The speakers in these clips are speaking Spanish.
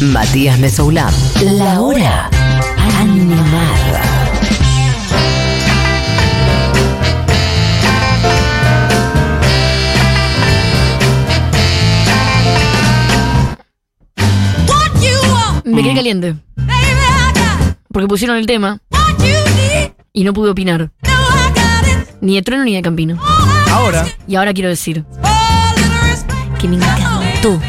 Matías Mesoulán. La hora animada. Me quedé caliente. Porque pusieron el tema y no pude opinar. Ni de Trueno ni de Campino. Ahora, Y ahora quiero decir que me encantó.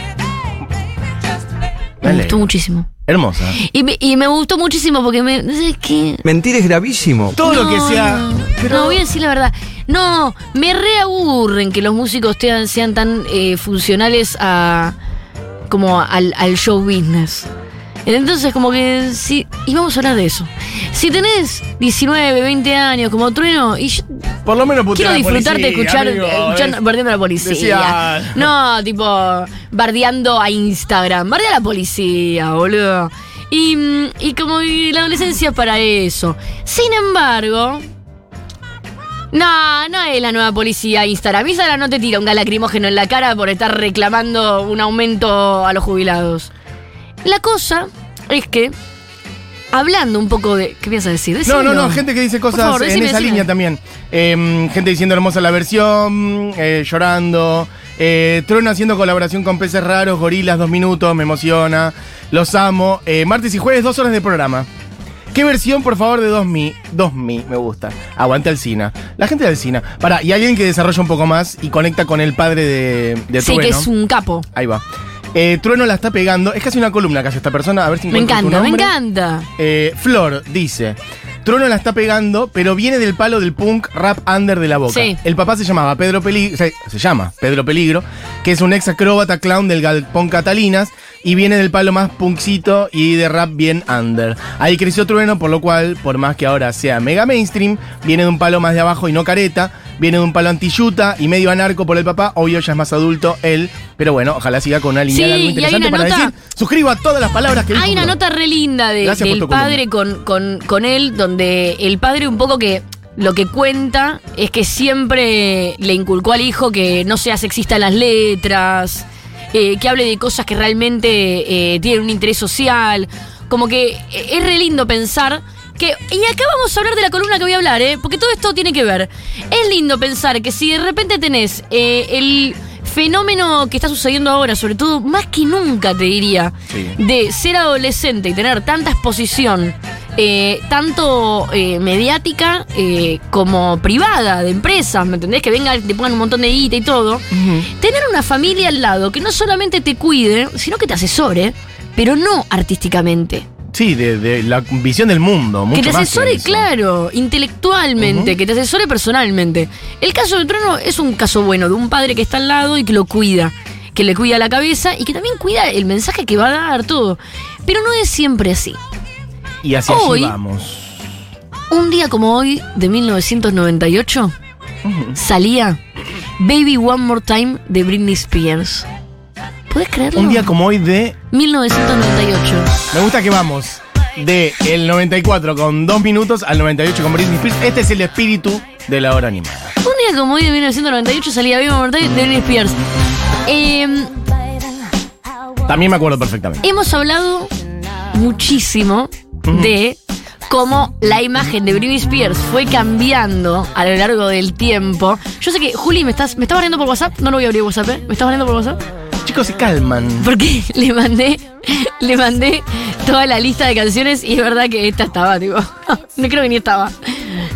Me gustó muchísimo. hermosa. Y me, y me gustó muchísimo porque me. ¿Sabes qué? Mentir es gravísimo. Todo lo que No, sea. No, pero- no, voy a decir la verdad. No, me reaburren que los músicos sean, sean tan eh, funcionales a. como al, al show business. Entonces, como que sí. Y vamos a hablar de eso. Si tenés 19, 20 años como trueno, y yo Por lo menos quiero disfrutarte escuchar, amigo, escuchando, ¿ves? bardeando a la policía. Decía- No, tipo, bardeando a Instagram. Bardea a la policía, boludo. Y, y como que la adolescencia es para eso. Sin embargo. No, no es la nueva policía Instagram. Instagram no te tira un gas lacrimógeno en la cara por estar reclamando un aumento a los jubilados. La cosa es que, hablando un poco de. ¿Qué piensas decir? No, no, no, gente que dice cosas favor, en esa decime. línea también. Eh, gente diciendo hermosa la versión, eh, llorando. Eh, Trueno haciendo colaboración con peces raros, gorilas, dos minutos, me emociona. Los amo. Eh, martes y jueves, dos horas de programa. ¿Qué versión, por favor, de 2000? 2000, me gusta. Aguante Alcina. La gente de Alcina. Para, y alguien que desarrolla un poco más y conecta con el padre de, de Sí, que es un capo. Ahí va. Eh, Trueno la está pegando. Es casi una columna hace esta persona. A ver si Me tu encanta, me encanta. Eh, Flor dice: Trueno la está pegando, pero viene del palo del punk rap under de la boca. Sí. El papá se llamaba Pedro Peligro, se, se llama Pedro Peligro, que es un ex acróbata clown del galpón Catalinas y viene del palo más punkcito y de rap bien under. Ahí creció Trueno, por lo cual, por más que ahora sea mega mainstream, viene de un palo más de abajo y no careta. Viene de un palo antiyuta y medio anarco por el papá. Obvio, ya es más adulto él. Pero bueno, ojalá siga con una línea Sí, algo interesante para nota- decir. Suscribo a todas las palabras que dijo Hay una nota re linda de- del padre con, con, con él, donde el padre un poco que lo que cuenta es que siempre le inculcó al hijo que no sea sexista en las letras, eh, que hable de cosas que realmente eh, tienen un interés social. Como que eh, es re lindo pensar que. Y acá vamos a hablar de la columna que voy a hablar, ¿eh? Porque todo esto tiene que ver. Es lindo pensar que si de repente tenés eh, el fenómeno que está sucediendo ahora, sobre todo más que nunca, te diría, Sí. de ser adolescente y tener tanta exposición, eh, tanto eh, mediática eh, como privada, de empresas, ¿me entendés? Que vengan, te pongan un montón de guita y todo. Tener una familia al lado que no solamente te cuide, sino que te asesore, pero no artísticamente. Sí, de, de la visión del mundo. Mucho que te más asesore, eso. claro, intelectualmente, que te asesore personalmente. El caso del trono es un caso bueno de un padre que está al lado y que lo cuida, que le cuida la cabeza y que también cuida el mensaje que va a dar, todo. Pero no es siempre así. Y hacia Hoy- allí vamos. Un día como hoy, de 1998, salía Baby One More Time de Britney Spears. ¿Puedes creerlo? Un día como hoy de. 1998. Me gusta que vamos de el 94 con dos minutos al 98 con Britney Spears. Este es el espíritu de la hora animada. Un día como hoy de 1998 salía More Time de Britney Spears. Eh, También me acuerdo perfectamente. hemos hablado muchísimo de cómo la imagen de Britney Spears fue cambiando a lo largo del tiempo. Yo sé que, Juli, ¿me estás, me estás barriendo por WhatsApp? No lo voy a abrir WhatsApp, ¿eh? ¿Me estás barriendo por WhatsApp? Chicos, se calman. Porque le mandé, le mandé toda la lista de canciones y es verdad que esta estaba, tipo. No creo que ni estaba.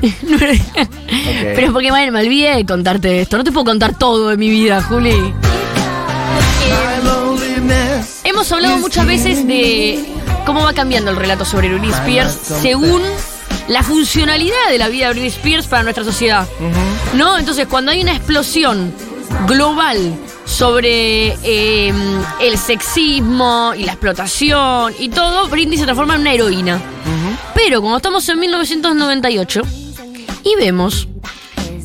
Pero porque bueno, me olvidé de contarte esto. No te puedo contar todo de mi vida, Juli. Hemos hablado muchas veces de cómo va cambiando el relato sobre Britney Spears según la funcionalidad de la vida de Britney Spears para nuestra sociedad. ¿No? Entonces, cuando hay una explosión global sobre eh, el sexismo y la explotación y todo, Britney se transforma en una heroína. Pero como estamos en 1998 y vemos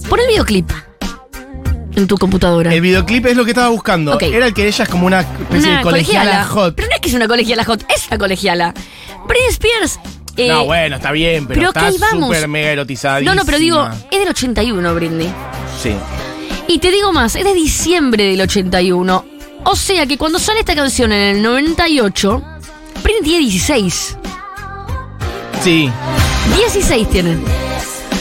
por el videoclip en tu computadora. El videoclip es lo que estaba buscando. Era el que ella es como una especie una de colegiala, hot. Pero no es que es una colegiala hot, es una colegiala. Britney Spears. eh, no, bueno, está bien, pero, pero está súper mega erotizada. no, no, pero digo, es del 81, Britney. Sí. Y te digo más, es de diciembre del 81. O sea que cuando sale esta canción en el 98, Britney tiene 16. Sí. 16 tienen.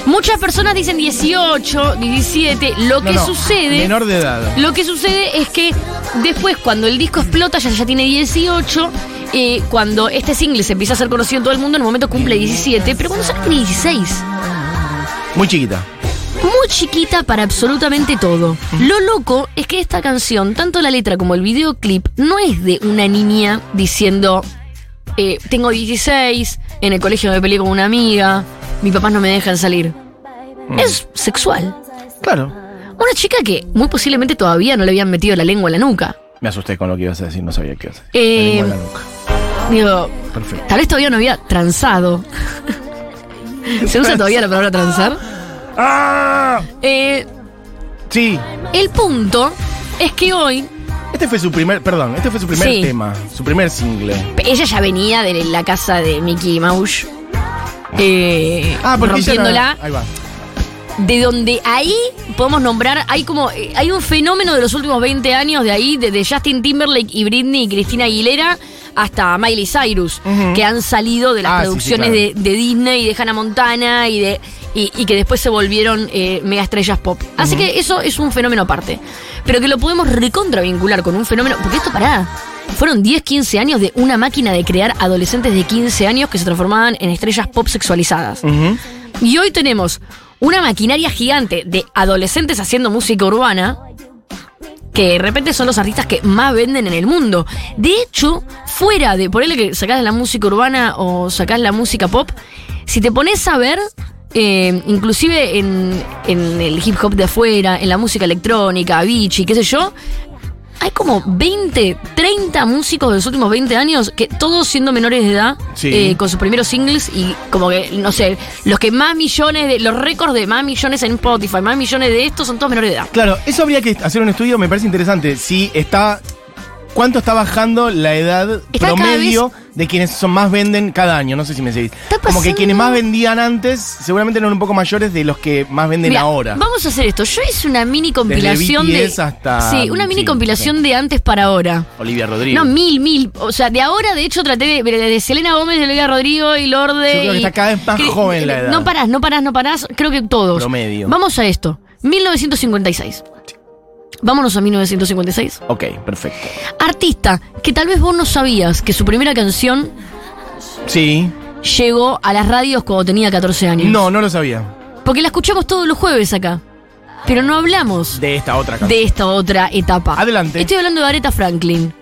Muchas personas dicen 18, 17. Lo que No, sucede. Menor de edad. Lo que sucede es que después, cuando el disco explota, ya, ya tiene 18. eh, cuando este single se empieza a ser conocido en todo el mundo, en el momento cumple 17. Pero cuando sale tiene 16. Muy chiquita. Muy chiquita para absolutamente todo. Lo loco es que esta canción, tanto la letra como el videoclip, no es de una niña diciendo, eh, tengo 16, en el colegio me peleé con una amiga, mis papás no me dejan salir. Es sexual. Claro. Una chica que muy posiblemente todavía no le habían metido la lengua en la nuca. Me asusté con lo que ibas a decir, no sabía qué ibas a decir. Eh, La lengua en la nuca. Digo, Perfecto. tal vez todavía no había transado. ¿Se usa todavía la palabra transar? ¡Ah! Eh, Sí. el punto es que hoy Este fue su primer, perdón, este fue su primer Sí. tema, su primer single. ella ya venía de la casa de Mickey Mouse. Eh, Ah, porque rompiéndola. Ahí va. de donde ahí podemos nombrar, hay como, eh, hay un fenómeno de los últimos 20 años de ahí, desde Justin Timberlake y Britney y Cristina Aguilera hasta Miley Cyrus, que han salido de las Ah, sí, sí, producciones claro. de, de Disney y de Hannah Montana y de y, y que después se volvieron eh, mega estrellas pop. Así que eso es un fenómeno aparte. Pero que lo podemos recontra vincular con un fenómeno, porque esto pará. Fueron 10, 15 años de una máquina de crear adolescentes de 15 años que se transformaban en estrellas pop sexualizadas. Y hoy tenemos una maquinaria gigante de adolescentes haciendo música urbana que de repente son los artistas que más venden en el mundo. De hecho, fuera de ponerle que sacás la música urbana o sacás la música pop, si te pones a ver, eh, inclusive en, en el hip hop de afuera, en la música electrónica, Avicii, qué sé yo, hay como 20, 30 músicos de los últimos 20 años que todos siendo menores de edad, Sí. eh, con sus primeros singles y como que, no sé, los que más millones de, los récords de más millones en Spotify, más millones de estos son todos menores de edad. Claro, eso habría que hacer un estudio, me parece interesante. Si está. ¿Cuánto está bajando la edad Está promedio de quienes son más venden cada año? No sé si me seguís. Como que quienes más vendían antes, seguramente eran un poco mayores de los que más venden ahora. Vamos a hacer esto. Yo hice una mini compilación de. BTS hasta- sí, una mini sí, compilación de antes para ahora. Olivia Rodrigo. No, mil, mil. O sea, de ahora, de hecho, traté de, de Selena Gómez, de Olivia Rodrigo y Lorde. Yo creo que y- está cada vez más joven la edad. No parás, no parás, no parás. Creo que todos. Promedio. Vamos a esto. 1956. Vámonos a 1956. Ok, perfecto. Artista que tal vez vos no sabías que su primera canción Sí. llegó a las radios cuando tenía 14 años. No, no lo sabía. Porque la escuchamos todos los jueves acá. Pero no hablamos De esta otra canción. de esta otra etapa. Adelante. Estoy hablando de Aretha Franklin.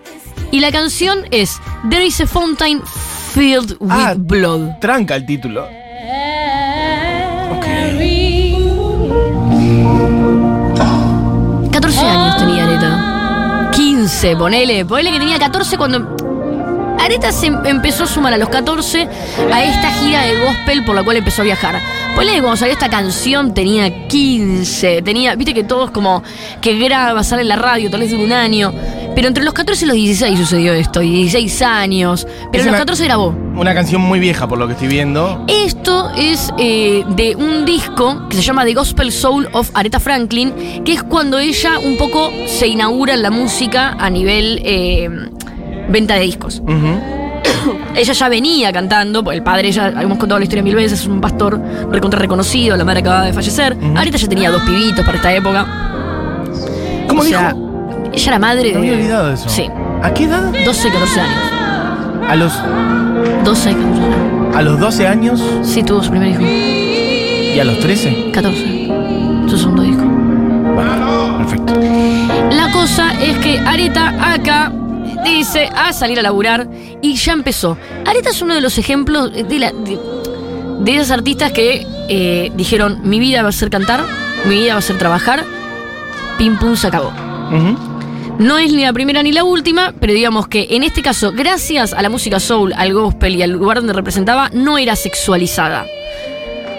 Y la canción es There is a fountain filled with Ah. blood. Tranca el título. Ok. 15, ponele. Ponele que tenía 14 cuando. Aretha se em- empezó a sumar a los 14 a esta gira de gospel por la cual empezó a viajar. Ponele que cuando salió esta canción tenía 15, tenía, viste que todos como que graba, sale en la radio, tal vez de un año. Pero entre los 14 y los 16 sucedió esto, y 16 años. Pero en los una- 14 grabó. Una canción muy vieja por lo que estoy viendo. Esto es eh, de un disco que se llama The Gospel Soul of Aretha Franklin, que es cuando ella un poco se inaugura en la música a nivel eh, venta de discos. Ella ya venía cantando, porque el padre ya, hemos contado la historia mil veces, es un pastor recontra reconocido, la madre acababa de fallecer. Aretha ya tenía dos pibitos para esta época. ¿Cómo o sea, dijo? Ella era madre Me había de olvidado de eso. Sí. ¿A qué edad? 12, 14 años. A los, 12, 14 años. a los 12 años Sí, tuvo su primer hijo. y a los 13. 14. Su segundo disco. Bueno, perfecto. La cosa es que Areta acá dice a salir a laburar y ya empezó. Areta es uno de los ejemplos de, la, de, de esas artistas que eh, dijeron mi vida va a ser cantar, mi vida va a ser trabajar, pim pum se acabó. Ujú. No es ni la primera ni la última, pero digamos que en este caso, gracias a la música soul, al gospel y al lugar donde representaba, no era sexualizada.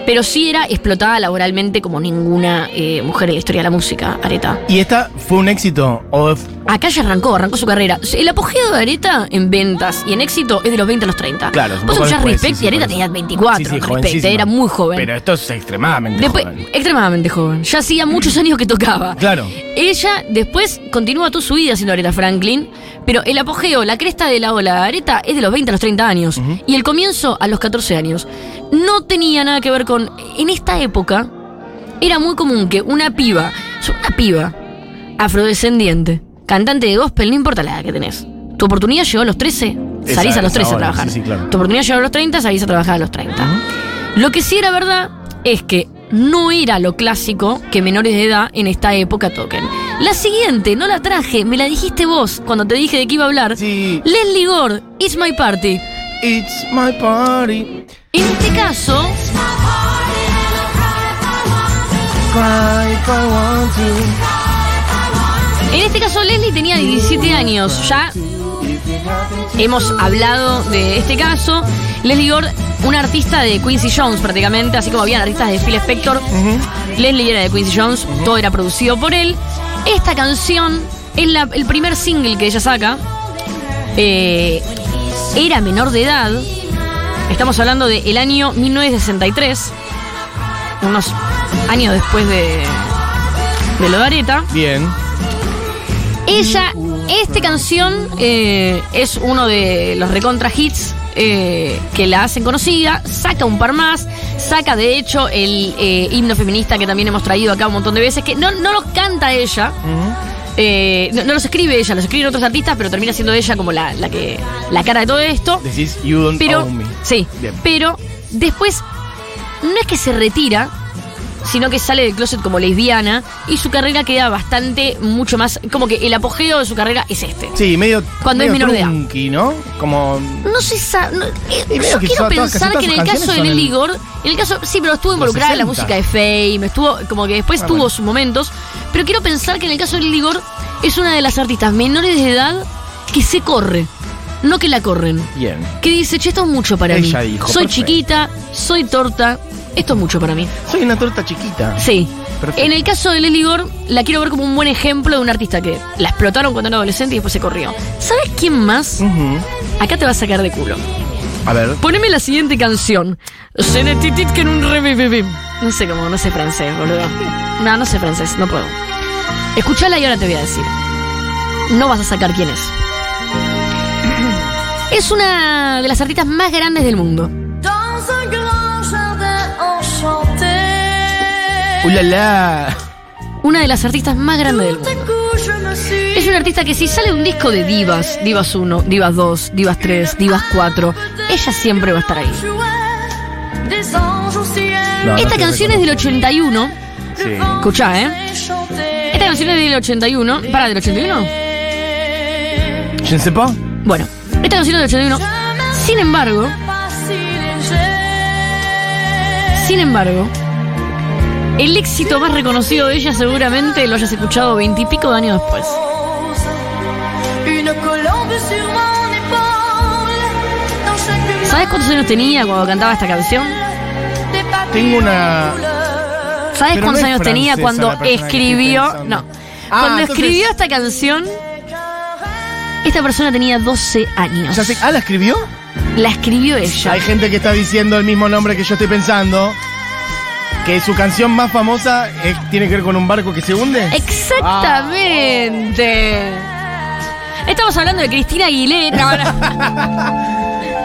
Pero sí era explotada laboralmente como ninguna eh, mujer en la historia de la música, Areta. ¿Y esta fue un éxito? ¿O Acá ya arrancó, arrancó su carrera. El apogeo de Areta en ventas y en éxito es de los 20 a los 30. Claro, Vos escuchás Respect sí, y Areta tenía 24, Sí, sí, Respect, jovencísima. era muy joven. Pero esto es extremadamente Después, joven. extremadamente joven. Ya hacía muchos años que tocaba. Claro. Ella después continúa toda su vida siendo Aretha Franklin, pero el apogeo, la cresta de la ola de Aretha es de los 20 a los 30 años y el comienzo a los 14 años. No tenía nada que ver con. En esta época era muy común que una piba, una piba afrodescendiente, cantante de gospel, no importa la edad que tenés. Tu oportunidad llegó a los 13, Esa- salís a los esa 13 a trabajar. sí, sí, claro. Tu oportunidad llegó a los 30, salís a trabajar a los 30. Lo que sí era verdad es que no era lo clásico que menores de edad en esta época toquen. La siguiente, no la traje, me la dijiste vos cuando te dije de qué iba a hablar. Sí. Leslie Gore, It's My Party. It's my party. En este caso, en este caso Leslie tenía 17 años. Ya hemos hablado de este caso. Leslie Gore, una artista de Quincy Jones prácticamente, así como habían artistas de Phil Spector. Leslie era de Quincy Jones, todo era producido por él. Esta canción es la- el primer single que ella saca. Eh, era menor de edad. Estamos hablando del año 1963, unos años después de, de lo de. Bien. Ella, esta canción eh, es uno de los recontra hits eh, que la hacen conocida, saca un par más, saca de hecho el eh, himno feminista que también hemos traído acá un montón de veces, que no, no los canta ella, eh, no, no los escribe ella, los escriben otros artistas, pero termina siendo ella como la, la que la cara de todo esto. Decís, you don't Pero, own me. sí, Bien. pero después no es que se retira, sino que sale del closet como lesbiana y su carrera queda bastante, mucho más, como que el apogeo de su carrera es este. Sí, medio. Cuando es menor de edad. ¿no? Como. No sé, sa- no, eh, yo que quiero pensar que en el caso de Nelly Gore, en el caso, sí, pero estuvo involucrada en la 60. música de Fame, estuvo, como que después Ah, tuvo bueno. sus momentos, pero quiero pensar que en el caso de Nelly Gore es una de las artistas menores de edad que se corre, no que la corren. Bien. Que dice, che, esto es mucho para Ella mí. dijo, soy perfecto. chiquita, soy torta, esto es mucho para mí. Soy una torta chiquita. Sí. Perfecto. En el caso de Leslie Gore, la quiero ver como un buen ejemplo de un artista que la explotaron cuando era adolescente y después se corrió. ¿Sabes quién más? Ujú. Acá te va a sacar de culo. A ver. Poneme la siguiente canción. Titit que en un. No sé cómo, no sé francés, boludo. No, no sé francés, no puedo. Escuchala y ahora te voy a decir. No vas a sacar quién es. Es una de las artistas más grandes del mundo. ¡Ulala! Una de las artistas más grandes del mundo. Es una artista que si sale un disco de divas, divas 1, divas 2, divas 3, divas 4, ella siempre va a estar ahí. No, Esta canción es del 81. Sí. Escuchá, ¿eh? Esta canción es del 81. ¿Para del 81? Je ne sais pas. Bueno, esta canción es del 81. Sin embargo, sin embargo, el éxito más reconocido de ella seguramente lo hayas escuchado veintipico de años después. ¿Sabes cuántos años tenía cuando cantaba esta canción? Tengo una. ¿Sabes Pero cuántos no años tenía cuando escribió? No. Ah, cuando entonces- escribió esta canción, esta persona tenía 12 años. O sea, se- ah, ¿la escribió? La escribió ella. Hay gente que está diciendo el mismo nombre que yo estoy pensando. Que su canción más famosa es- tiene que ver con un barco que se hunde. Exactamente. Estamos hablando de Cristina Aguilera.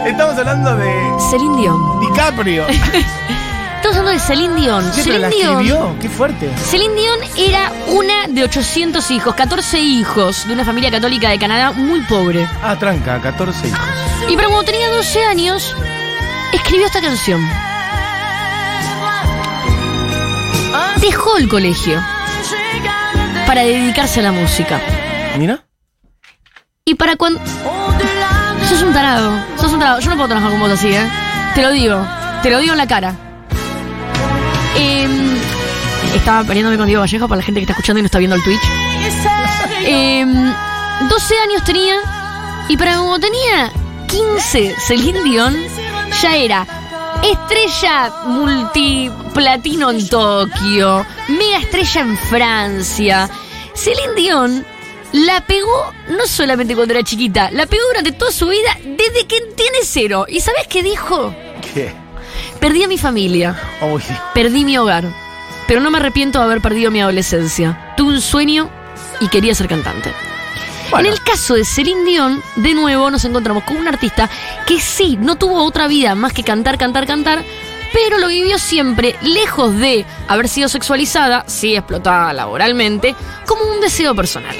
Estamos hablando de Celine Dion. DiCaprio. Estamos hablando de Celine Dion. Sí, pero la Celine Dion. escribió. Qué fuerte. Celine Dion era una de 800 hijos, 14 hijos de una familia católica de Canadá muy pobre. Ah, tranca, 14 hijos. Y pero cuando tenía 12 años, escribió esta canción. El colegio para dedicarse a la música. Mira. Y para cuando... Sos un tarado, sos un tarado. Yo no puedo trabajar con vos así, ¿eh? Te lo digo, te lo digo en la cara. Em, estaba peleándome con Diego Vallejo para la gente que está escuchando y no está viendo el Twitch. Em, 12 años tenía y para como tenía 15 Celine Dion ya era Estrella multiplatino en Tokio, mega estrella en Francia. Celine Dion la pegó no solamente cuando era chiquita, la pegó durante toda su vida desde que tiene cero. ¿Y sabes qué dijo? ¿Qué? Perdí a mi familia, perdí mi hogar, pero no me arrepiento de haber perdido mi adolescencia. Tuve un sueño y quería ser cantante. Bueno. En el caso de Celine Dion, de nuevo nos encontramos con un artista que sí, no tuvo otra vida más que cantar, cantar, cantar, pero lo vivió siempre, lejos de haber sido sexualizada, sí explotada laboralmente, como un deseo personal.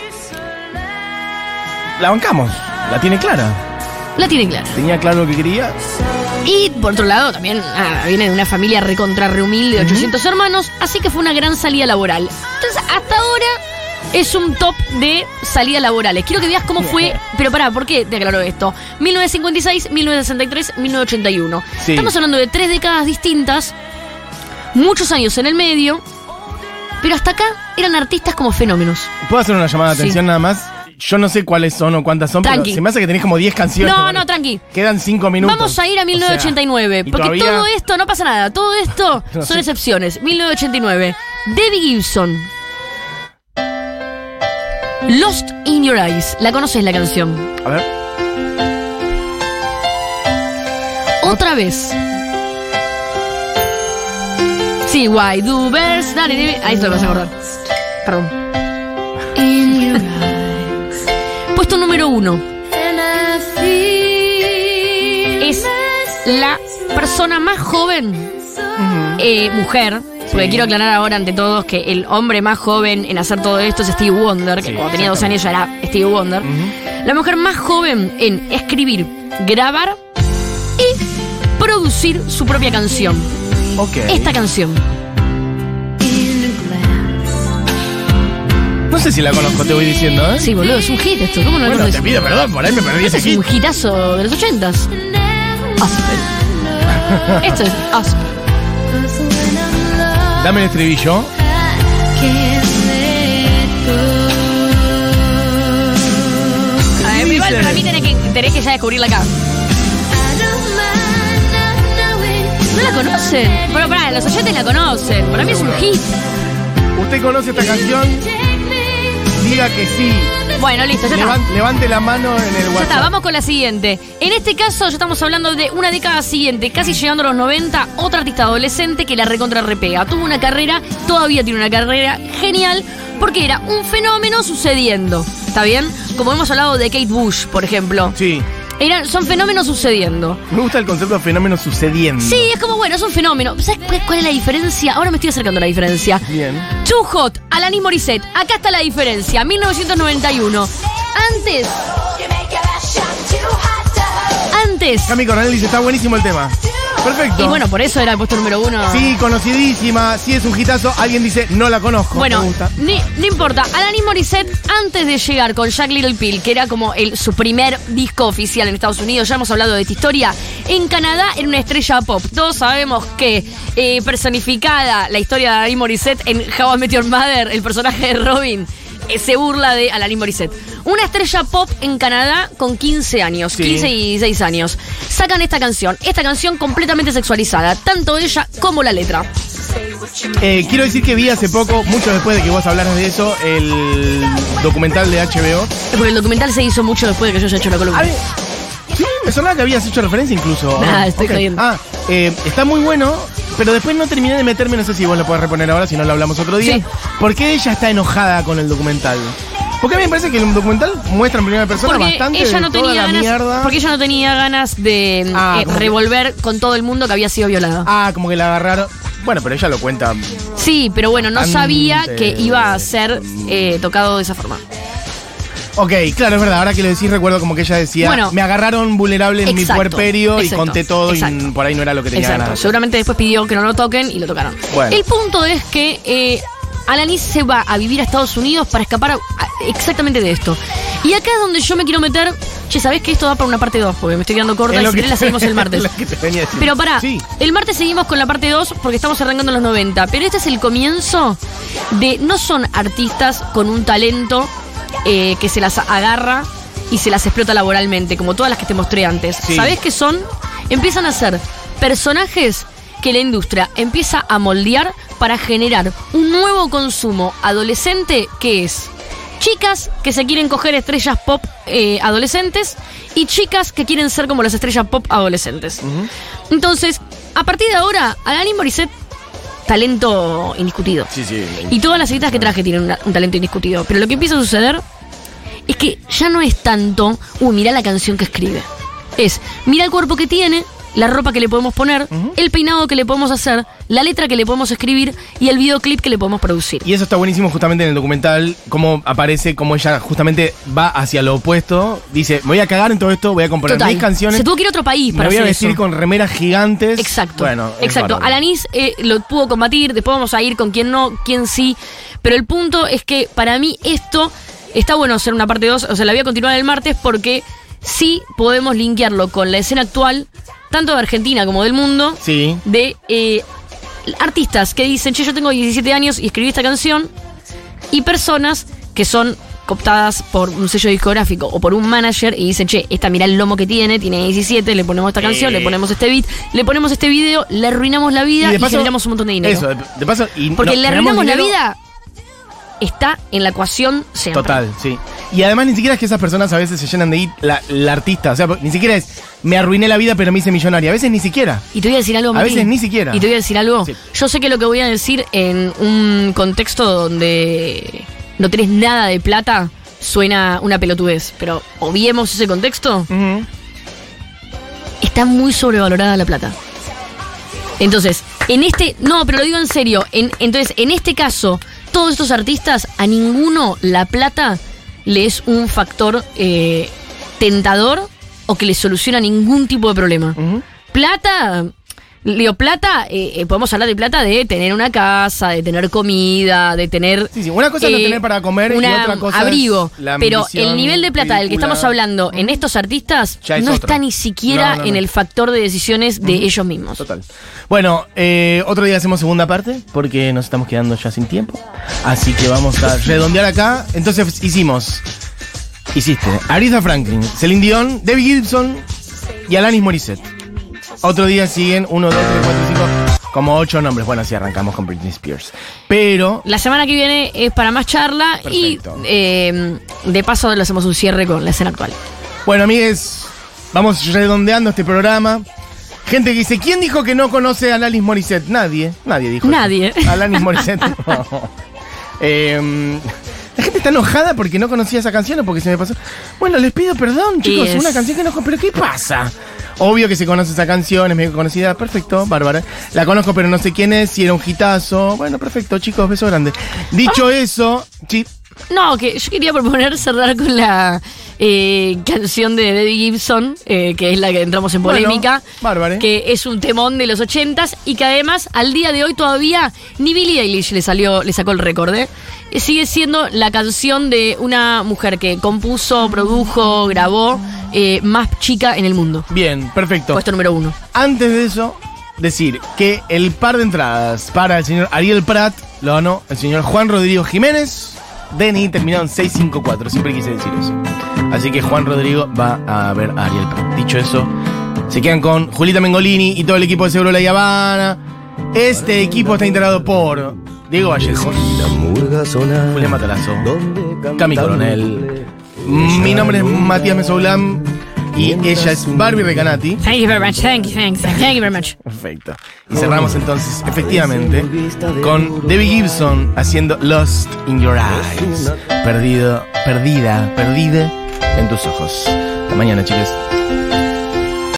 la bancamos. La tiene clara. La tiene clara. Tenía claro lo que quería. Y por otro lado, también ah, viene de una familia recontra rehumilde de 800 hermanos, así que fue una gran salida laboral. Entonces, hasta ahora es un top de salidas laborales. Quiero que veas cómo fue, pero pará, ¿por qué te aclaro esto? 1956, 1963, 1981. Sí. Estamos hablando de tres décadas distintas, muchos años en el medio, pero hasta acá eran artistas como fenómenos. ¿Puedo hacer una llamada de Sí. atención nada más? Yo no sé cuáles son o cuántas son, Tranqui. pero se me hace que tenés como 10 canciones. No, no, tranqui. Quedan 5 minutos. Vamos a ir a O sea, 1989, y porque todavía- todo esto no pasa nada, todo esto No son sé. excepciones. 1989, Debbie Gibson. Lost in Your Eyes, la conoces la canción. A ver. Otra vez. Sí, Why Do Bears Not in Ahí esto lo vas a acordar. Perdón. Puesto número uno. Es la persona más joven, eh, mujer. Porque quiero aclarar ahora ante todos que el hombre más joven en hacer todo esto es Steve Wonder, que Sí, cuando tenía 12 años ya era Steve Wonder. La mujer más joven en escribir, grabar y producir su propia canción. Ok. Esta canción. No sé si la conozco, te voy diciendo, ¿eh? Sí, boludo, es un hit esto. ¿Cómo no lo Bueno, te pido perdón, por ahí me perdí ese Este es hit. un hitazo de los ochentas. Aspen. Esto es. Dame el estribillo. A ver, igual para mí tenés que, tenés que ya descubrirla acá. ¿No la conocen? Bueno, pará, los oyentes la conocen. Para mí es un hit. ¿Usted conoce esta canción? Diga que sí. Bueno, listo, ya está. Levante la mano en el Ya WhatsApp. está, vamos con la siguiente. En este caso, ya estamos hablando de una década siguiente, casi llegando a los 90, otra artista adolescente que la recontra repega. Tuvo una carrera, todavía tiene una carrera genial, porque era un fenómeno sucediendo. ¿Está bien? Como hemos hablado de Kate Bush, por ejemplo. Sí. Eran, son fenómenos sucediendo. Me gusta el concepto de fenómeno sucediendo. Sí, es como, bueno, es un fenómeno. ¿Sabes cuál- cuál es la diferencia? Ahora me estoy acercando a la diferencia. Bien. Too Hot, Alanis Morissette. Acá está la diferencia. 1991. Antes, antes. Cami Coronel dice, está buenísimo el tema. Perfecto. Y bueno, por eso era el puesto número uno. Sí, conocidísima, sí es un hitazo. Alguien dice, no la conozco. Bueno, Me gusta. ni- no importa. Alanis Morissette, antes de llegar con Jack Little Pill, que era como el, su primer disco oficial en Estados Unidos, ya hemos hablado de esta historia, en Canadá era una estrella pop. Todos sabemos que eh, personificada la historia de Alanis Morissette en How I Met Your Mother, el personaje de Robin, eh, se burla de Alanis Morissette. Una estrella pop en Canadá con 15 años, Sí. 15 y 16 años. Sacan esta canción, esta canción completamente sexualizada, tanto ella como la letra. Eh, quiero decir que vi hace poco, mucho después de que vos hablaras de eso, el documental de HBO. Porque el documental se hizo mucho después de que yo haya hecho la columna. Sí, me sonaba que habías hecho referencia incluso. Nah, estoy Ok. jodiendo. Ah, eh, está muy bueno, pero después no terminé de meterme, no sé si vos lo podés reponer ahora, si no lo hablamos otro día. Sí. ¿Por qué ella está enojada con el documental? Porque a mí me parece que el documental muestra en primera persona Porque bastante ella no de toda tenía la ganas, mierda. porque ella no tenía ganas de Ah, eh, como que- revolver con todo el mundo que había sido violada. Ah, como que la agarraron. Bueno, pero ella lo cuenta. Sí, pero bueno, no Antes. sabía que iba a ser eh, tocado de esa forma. Ok, claro, es verdad. Ahora que lo decís, recuerdo como que ella decía: Bueno. Me agarraron vulnerable en Exacto, mi puerperio exacto, y conté todo exacto. y por ahí no era lo que tenía Exacto. ganas. de Seguramente después pidió que no lo toquen y lo tocaron. Bueno. El punto es que eh, Alanis se va a vivir a Estados Unidos para escapar a- a- exactamente de esto. Y acá es donde yo me quiero meter. Che, ¿sabés que esto va para una parte 2? Porque me estoy quedando corta y si la seguimos el martes. Pero pará, Sí. el martes seguimos con la parte 2 porque estamos arrancando los 90. Pero este es el comienzo de. No son artistas con un talento eh, que se las agarra y se las explota laboralmente, como todas las que te mostré antes. Sí. ¿Sabés qué son? Empiezan a ser personajes que la industria empieza a moldear para generar un nuevo consumo adolescente que es chicas que se quieren coger estrellas pop eh, adolescentes y chicas que quieren ser como las estrellas pop adolescentes. Entonces, a partir de ahora, Alanis Morissette, talento indiscutido. Sí, sí. Y todas las citas que traje tienen una- un talento indiscutido. Pero lo que empieza a suceder es que ya no es tanto, uy, mira la canción que escribe. Es, mira el cuerpo que tiene, la ropa que le podemos poner, el peinado que le podemos hacer, la letra que le podemos escribir y el videoclip que le podemos producir. Y eso está buenísimo justamente en el documental, cómo aparece, cómo ella justamente va hacia lo opuesto. Dice, me voy a cagar en todo esto, voy a componer Total. mis canciones. Se tuvo que ir a otro país me para voy a vestir eso. con remeras gigantes. Exacto. Bueno, exacto. Alanis eh, lo pudo combatir, después vamos a ir con quién no, quién sí. Pero el punto es que para mí esto está bueno hacer una parte 2, o sea, la voy a continuar el martes porque sí podemos linkearlo con la escena actual, tanto de Argentina como del mundo, Sí. de eh, artistas que dicen, che, yo tengo 17 años y escribí esta canción, y personas que son cooptadas por un sello discográfico o por un manager y dicen, che, esta mira el lomo que tiene, tiene 17, le ponemos esta canción, Eh. le ponemos este beat, le ponemos este video, le arruinamos la vida y, generamos un montón de dinero. Eso, de, paso. Y Porque no, le arruinamos la vida está en la ecuación siempre. Total, sí. Y además ni siquiera es que esas personas a veces se llenan de hit la, la artista. O sea, ni siquiera es me arruiné la vida pero me hice millonaria. A veces ni siquiera. Y te voy a decir algo, A veces ni siquiera. Y te voy a decir algo. Sí. Yo sé que lo que voy a decir en un contexto donde no tenés nada de plata suena una pelotudez. Pero obviemos ese contexto. Está muy sobrevalorada la plata. Entonces, en este. No, pero lo digo en serio. En, entonces, en este caso, todos estos artistas, a ninguno la plata le es un factor eh, tentador o que les soluciona ningún tipo de problema. Plata. Digo, plata, eh, eh, podemos hablar de plata de tener una casa, de tener comida, de tener. Sí, sí, una cosa es no tener para comer y una- otra cosa es abrigo. la pero el nivel de plata del que estamos hablando en estos artistas es no otro. está ni siquiera No, no, en el factor de decisiones de ellos mismos. Total. Bueno, eh, otro día hacemos segunda parte porque nos estamos quedando ya sin tiempo. Así que vamos a redondear acá. Entonces hicimos. Hiciste Aretha Franklin, Celine Dion, Debbie Gibson y Alanis Morissette. Otro día siguen 1, 2, 3, 4, 5, como 8 nombres. Bueno, así arrancamos con Britney Spears. Pero. La semana que viene es para más charla Perfecto. y eh, de paso le hacemos un cierre con la escena actual. Bueno, amigues, vamos redondeando este programa. Gente que dice, ¿quién dijo que no conoce a Alanis Morissette? Nadie, nadie dijo eso. Nadie. Alanis Morissette. no. Eh, la gente está enojada porque no conocía esa canción o porque se me pasó. Bueno, les pido perdón, chicos, es- una canción que no pero ¿qué pasa? Obvio que se conoce esa canción, es medio conocida, perfecto, bárbara. La conozco, pero no sé quién es, si era un hitazo. Bueno, perfecto, chicos, beso grande. Dicho eso, sí, No, que yo quería proponer cerrar con la eh, canción de Debbie Gibson, eh, que es la que entramos en Bueno, polémica. bárbaro. Que es un temón de los ochentas y que además al día de hoy todavía ni Billie Eilish le salió, le sacó el récord. ¿eh? Sigue siendo la canción de una mujer que compuso, produjo, grabó más chica en el mundo. bien, perfecto. Puesto número uno. Antes de eso, decir que el par de entradas para el señor Ariel Prat lo ganó el señor Juan Rodrigo Jiménez. DNI terminado en 654, siempre quise decir eso. Así que Juan Rodrigo va a ver a Ariel Prat. Dicho eso, se quedan con Julita Mengolini y todo el equipo de Seguro La Habana. Este equipo está integrado por Diego Vallejos, Julián Matalazo, Cami Coronel. Mi nombre es Matías Mesoulam y ella es Barbie Recanati. Thank you very much, thank you, thank you, thank you very much. Perfecto. Y cerramos entonces, efectivamente, con Debbie Gibson haciendo Lost in Your Eyes. Perdido, perdida, perdida en tus ojos. Hasta mañana, chicas.